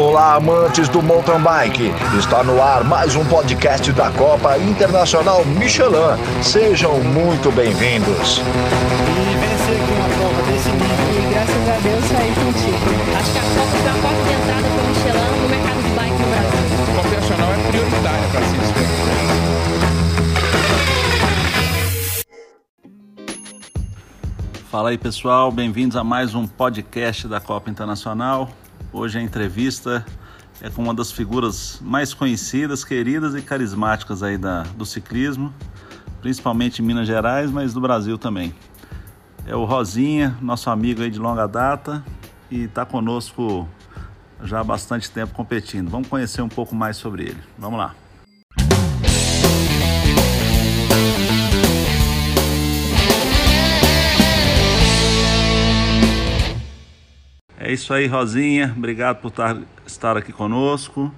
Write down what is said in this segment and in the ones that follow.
Olá, amantes do mountain bike. Está no ar mais um podcast da Copa Internacional Michelin. Sejam muito bem-vindos. A Deus. Acho que a Copa porta de entrada para o Michelin no mercado de bike no Brasil. É para Fala aí pessoal, bem-vindos a mais um podcast da Copa Internacional. Hoje a entrevista é com uma das figuras mais conhecidas, queridas e carismáticas aí da, do ciclismo, principalmente em Minas Gerais, mas do Brasil também. É o Rosinha, nosso amigo aí de longa data e está conosco já há bastante tempo competindo. Vamos conhecer um pouco mais sobre ele. Vamos lá. É isso aí, Rosinha. Obrigado por estar aqui conosco.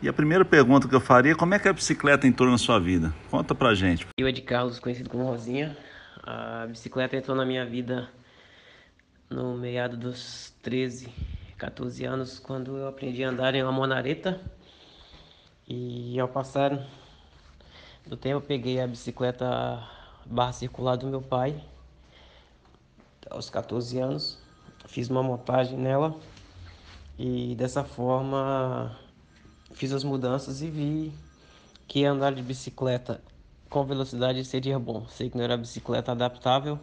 E a primeira pergunta que eu faria, como é que a bicicleta entrou na sua vida? Conta pra gente. Eu, Ed Carlos, conhecido como Rosinha. A bicicleta entrou na minha vida no meado dos 13, 14 anos, quando eu aprendi a andar em uma monareta. E ao passar do tempo, eu peguei a bicicleta barra circular do meu pai, aos 14 anos fiz uma montagem nela e dessa forma fiz as mudanças e vi que andar de bicicleta com velocidade seria bom. Sei que não era bicicleta adaptável,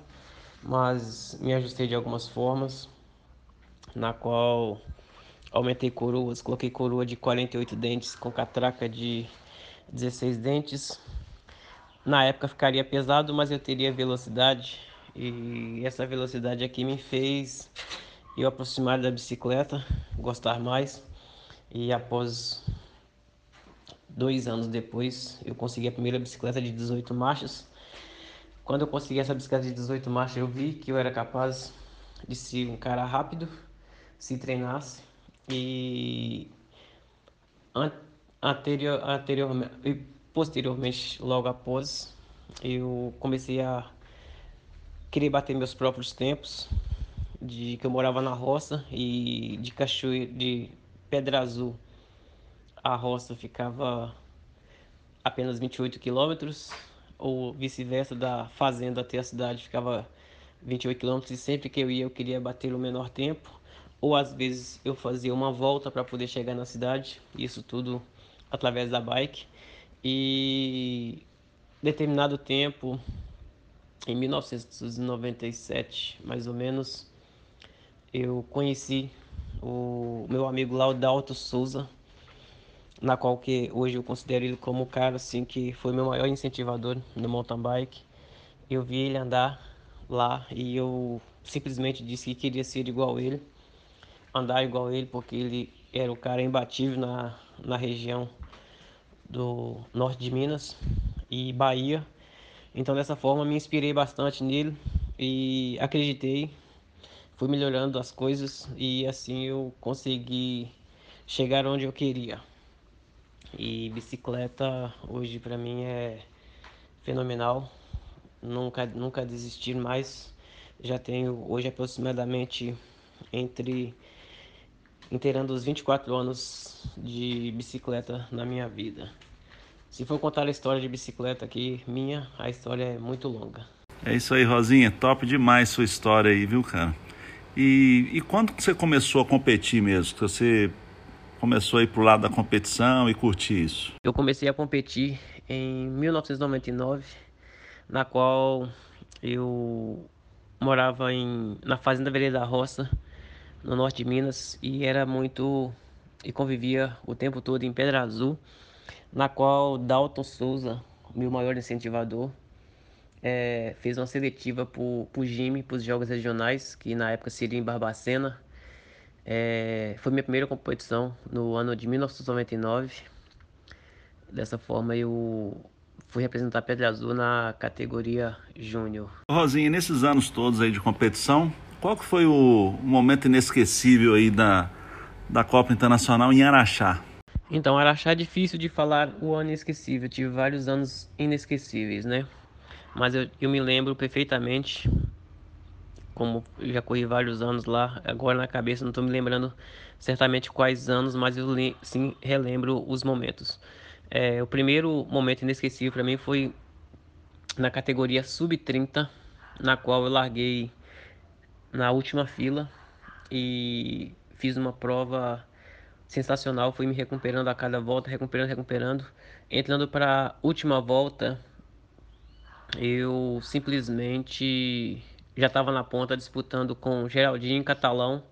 mas me ajustei de algumas formas, na qual aumentei coroas, coloquei coroa de 48 dentes com catraca de 16 dentes. Na época ficaria pesado, mas eu teria velocidade e essa velocidade aqui me fez eu aproximar da bicicleta, gostar mais. E após dois anos depois, eu consegui a primeira bicicleta de 18 marchas. Quando eu consegui essa bicicleta de 18 marchas, eu vi que eu era capaz de ser um cara rápido, se treinasse. E anterior, anteriormente, e posteriormente, logo após, eu comecei a queria bater meus próprios tempos, de que eu morava na roça e de Cachoeira, de Pedra Azul, a roça ficava apenas 28 quilômetros, ou vice-versa, da fazenda até a cidade ficava 28 quilômetros e sempre que eu ia eu queria bater o menor tempo, ou às vezes eu fazia uma volta para poder chegar na cidade, isso tudo através da bike. E determinado tempo em 1997, mais ou menos, eu conheci o meu amigo Laudalto Souza, na qual que hoje eu considero ele como o cara assim que foi meu maior incentivador no mountain bike. Eu vi ele andar lá e eu simplesmente disse que queria ser igual ele, andar igual ele, porque ele era o cara imbatível na, na região do norte de Minas e Bahia então dessa forma me inspirei bastante nele e acreditei, fui melhorando as coisas e assim eu consegui chegar onde eu queria. E bicicleta hoje para mim é fenomenal. Nunca nunca desistir mais. Já tenho hoje aproximadamente entre inteirando os 24 anos de bicicleta na minha vida. Se for contar a história de bicicleta aqui, minha, a história é muito longa. É isso aí, Rosinha. Top demais sua história aí, viu, cara? E, e quando você começou a competir mesmo? Você começou a ir pro lado da competição e curtir isso? Eu comecei a competir em 1999, na qual eu morava em, na fazenda Vereda da Roça, no norte de Minas, e era muito e convivia o tempo todo em Pedra Azul na qual Dalton Souza, meu maior incentivador, é, fez uma seletiva para o Jimmy, para os jogos regionais, que na época seria em Barbacena. É, foi minha primeira competição no ano de 1999. Dessa forma eu fui representar Pedra Azul na categoria Júnior. Rosinha, nesses anos todos aí de competição, qual que foi o momento inesquecível aí da, da Copa Internacional em Araxá? Então, Araxá é difícil de falar o ano inesquecível. Eu tive vários anos inesquecíveis, né? Mas eu, eu me lembro perfeitamente como eu já corri vários anos lá, agora na cabeça não estou me lembrando certamente quais anos, mas eu sim relembro os momentos. É, o primeiro momento inesquecível para mim foi na categoria sub-30, na qual eu larguei na última fila e fiz uma prova sensacional, fui me recuperando a cada volta, recuperando, recuperando. Entrando para a última volta, eu simplesmente já estava na ponta disputando com Geraldinho Catalão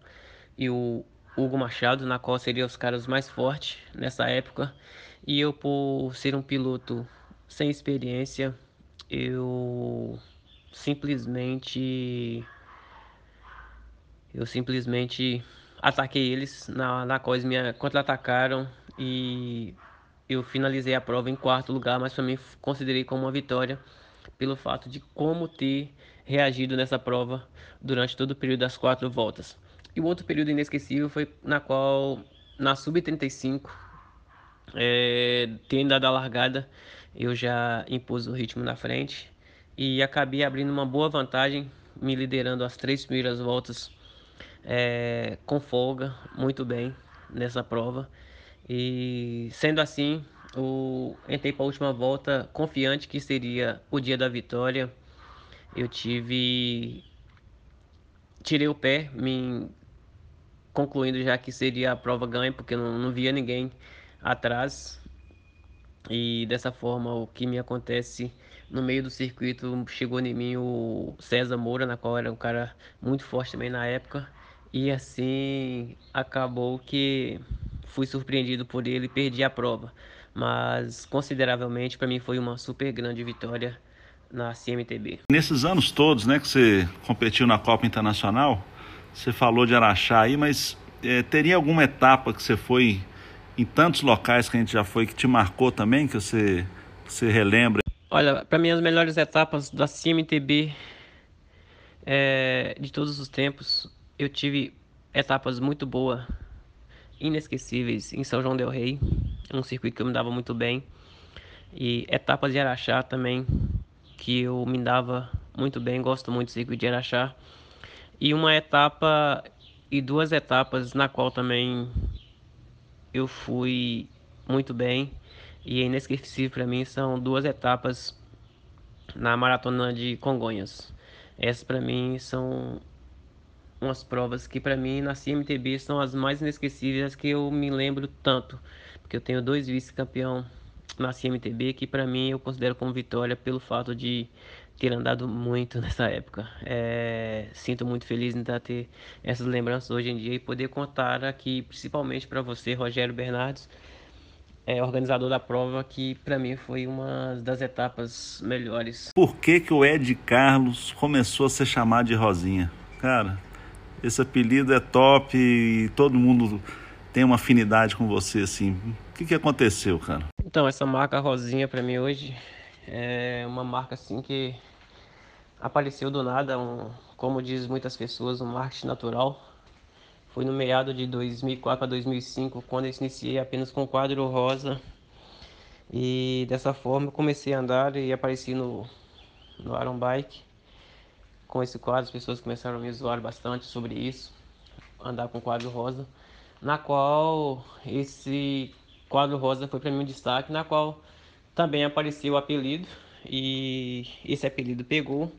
e o Hugo Machado, na qual seriam os caras mais fortes nessa época. E eu, por ser um piloto sem experiência, eu simplesmente eu simplesmente ataquei eles na, na eles me contra-atacaram e eu finalizei a prova em quarto lugar, mas também considerei como uma vitória pelo fato de como ter reagido nessa prova durante todo o período das quatro voltas. E o outro período inesquecível foi na qual, na sub-35, é, tendo dado a largada, eu já impus o ritmo na frente e acabei abrindo uma boa vantagem, me liderando as três primeiras voltas é, com folga, muito bem nessa prova. E sendo assim, eu entrei para a última volta confiante que seria o dia da vitória. Eu tive. Tirei o pé, me concluindo já que seria a prova ganha, porque não, não via ninguém atrás. E dessa forma, o que me acontece no meio do circuito, chegou em mim o César Moura, na qual era um cara muito forte também na época. E assim acabou que fui surpreendido por ele e perdi a prova. Mas consideravelmente para mim foi uma super grande vitória na CMTB. Nesses anos todos, né, que você competiu na Copa Internacional, você falou de Araxá aí, mas é, teria alguma etapa que você foi em tantos locais que a gente já foi que te marcou também, que você, que você relembra? Olha, para mim as melhores etapas da CMTB é, de todos os tempos, eu tive etapas muito boas, inesquecíveis em São João del Rei, um circuito que eu me dava muito bem, e etapas de Araxá também, que eu me dava muito bem, gosto muito do circuito de Araxá e uma etapa e duas etapas na qual também eu fui muito bem e é inesquecível para mim são duas etapas na maratona de Congonhas. Essas para mim são umas provas que para mim na CMTB são as mais inesquecíveis que eu me lembro tanto, porque eu tenho dois vice-campeão na CMTB que para mim eu considero como vitória pelo fato de ter andado muito nessa época. É, sinto muito feliz em ter essas lembranças hoje em dia e poder contar aqui, principalmente para você, Rogério Bernardes, é, organizador da prova, que para mim foi uma das etapas melhores. Por que, que o Ed Carlos começou a ser chamado de Rosinha? Cara, esse apelido é top e todo mundo tem uma afinidade com você, assim. O que, que aconteceu, cara? Então, essa marca Rosinha para mim hoje é uma marca assim que apareceu do nada, um, como diz muitas pessoas, um marketing natural. Foi no meado de 2004 a 2005, quando eu iniciei apenas com quadro rosa. E dessa forma eu comecei a andar e apareci no, no Iron Bike. Com esse quadro, as pessoas começaram a me zoar bastante sobre isso, andar com quadro rosa, na qual esse quadro rosa foi para mim um destaque, na qual também apareceu o apelido e esse apelido pegou.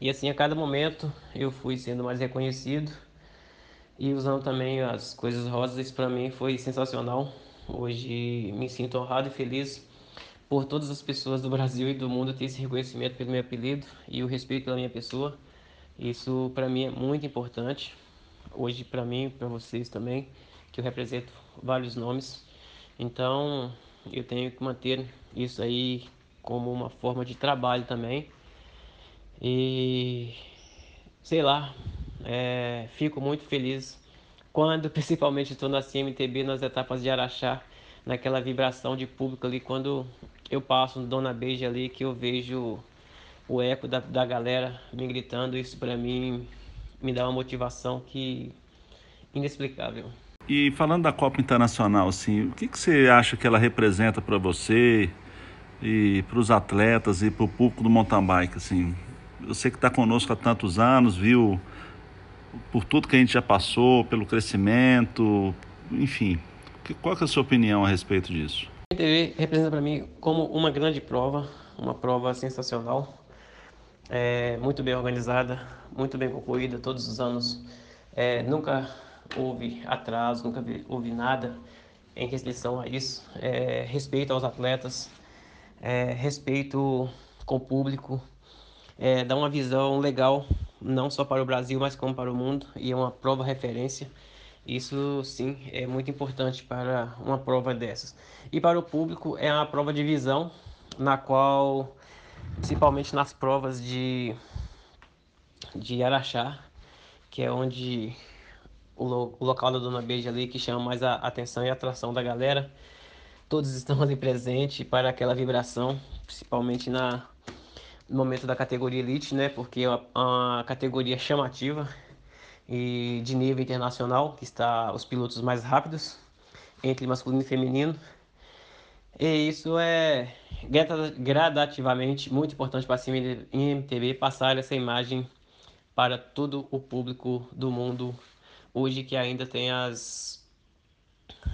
E assim a cada momento eu fui sendo mais reconhecido e usando também as coisas rosas, isso para mim foi sensacional. Hoje me sinto honrado e feliz por todas as pessoas do Brasil e do mundo ter esse reconhecimento pelo meu apelido e o respeito pela minha pessoa. Isso para mim é muito importante. Hoje para mim, para vocês também, que eu represento vários nomes. Então, eu tenho que manter isso aí como uma forma de trabalho também. E sei lá, é, fico muito feliz quando principalmente estou na CMTB nas etapas de Araxá, naquela vibração de público ali, quando eu passo no Dona Beija ali, que eu vejo o eco da, da galera me gritando, isso para mim me dá uma motivação que inexplicável. E falando da Copa Internacional, assim, o que, que você acha que ela representa para você e para os atletas e para o público do mountain bike, assim? Você que está conosco há tantos anos, viu por tudo que a gente já passou, pelo crescimento, enfim. Qual é a sua opinião a respeito disso? A TV representa para mim como uma grande prova, uma prova sensacional, é, muito bem organizada, muito bem concluída todos os anos. É, nunca houve atraso, nunca houve nada em restrição a isso. É, respeito aos atletas, é, respeito com o público, é, dá uma visão legal, não só para o Brasil, mas como para o mundo, e é uma prova referência. Isso sim é muito importante para uma prova dessas. E para o público é uma prova de visão, na qual, principalmente nas provas de, de Araxá, que é onde o, lo, o local da Dona Beija ali que chama mais a atenção e a atração da galera. Todos estão ali presentes para aquela vibração, principalmente na, no momento da categoria Elite, né? Porque é uma, uma categoria chamativa e de nível internacional, que está os pilotos mais rápidos entre masculino e feminino. E isso é gradativamente muito importante para a MTB passar essa imagem para todo o público do mundo hoje que ainda tem as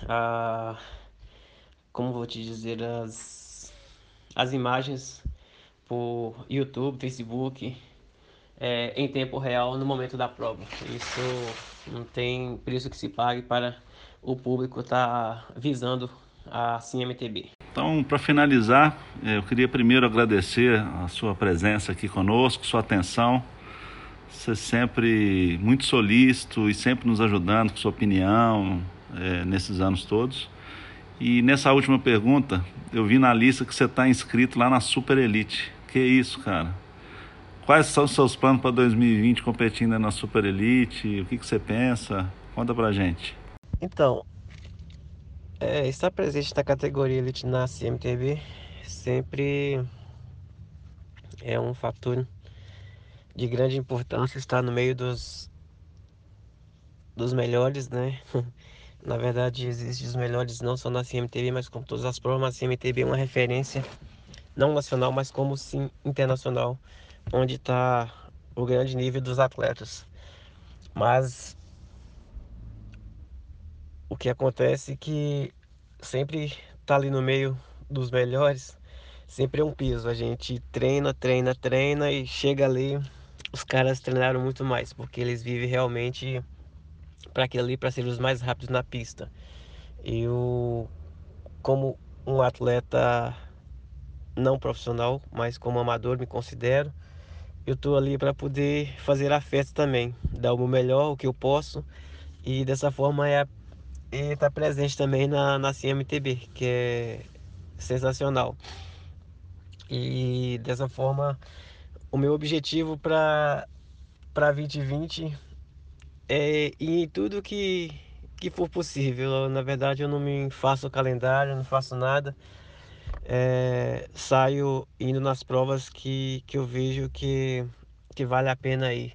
a, como vou te dizer as as imagens por YouTube, Facebook é, em tempo real no momento da prova. Isso não tem preço que se pague para o público estar tá visando a CMTB. Então, para finalizar, é, eu queria primeiro agradecer a sua presença aqui conosco, sua atenção. Você sempre muito solícito e sempre nos ajudando com sua opinião é, nesses anos todos. E nessa última pergunta, eu vi na lista que você está inscrito lá na Super Elite. Que isso, cara? Quais são os seus planos para 2020 competindo na Super Elite? O que, que você pensa? Conta pra gente. Então, é, estar presente na categoria Elite na CMTV sempre é um fator de grande importância estar no meio dos dos melhores, né? na verdade, existem os melhores não só na CMTV, mas como todas as provas, a CMTV é uma referência não nacional, mas como sim internacional onde está o grande nível dos atletas. Mas o que acontece é que sempre tá ali no meio dos melhores, sempre é um piso. A gente treina, treina, treina e chega ali, os caras treinaram muito mais, porque eles vivem realmente para aquilo ali, para ser os mais rápidos na pista. Eu, como um atleta não profissional, mas como amador me considero, eu estou ali para poder fazer a festa também, dar o meu melhor, o que eu posso, e dessa forma é estar tá presente também na, na CMTB, que é sensacional. E dessa forma, o meu objetivo para 2020 é ir em tudo que, que for possível. Na verdade, eu não me faço calendário, não faço nada é, saio indo nas provas que, que eu vejo que, que vale a pena ir.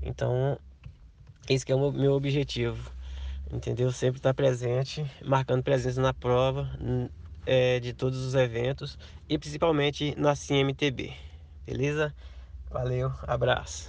Então, esse é o meu, objetivo, entendeu? Sempre estar presente, marcando presença na prova é, de todos os eventos e principalmente na CMTB, beleza? Valeu, abraço.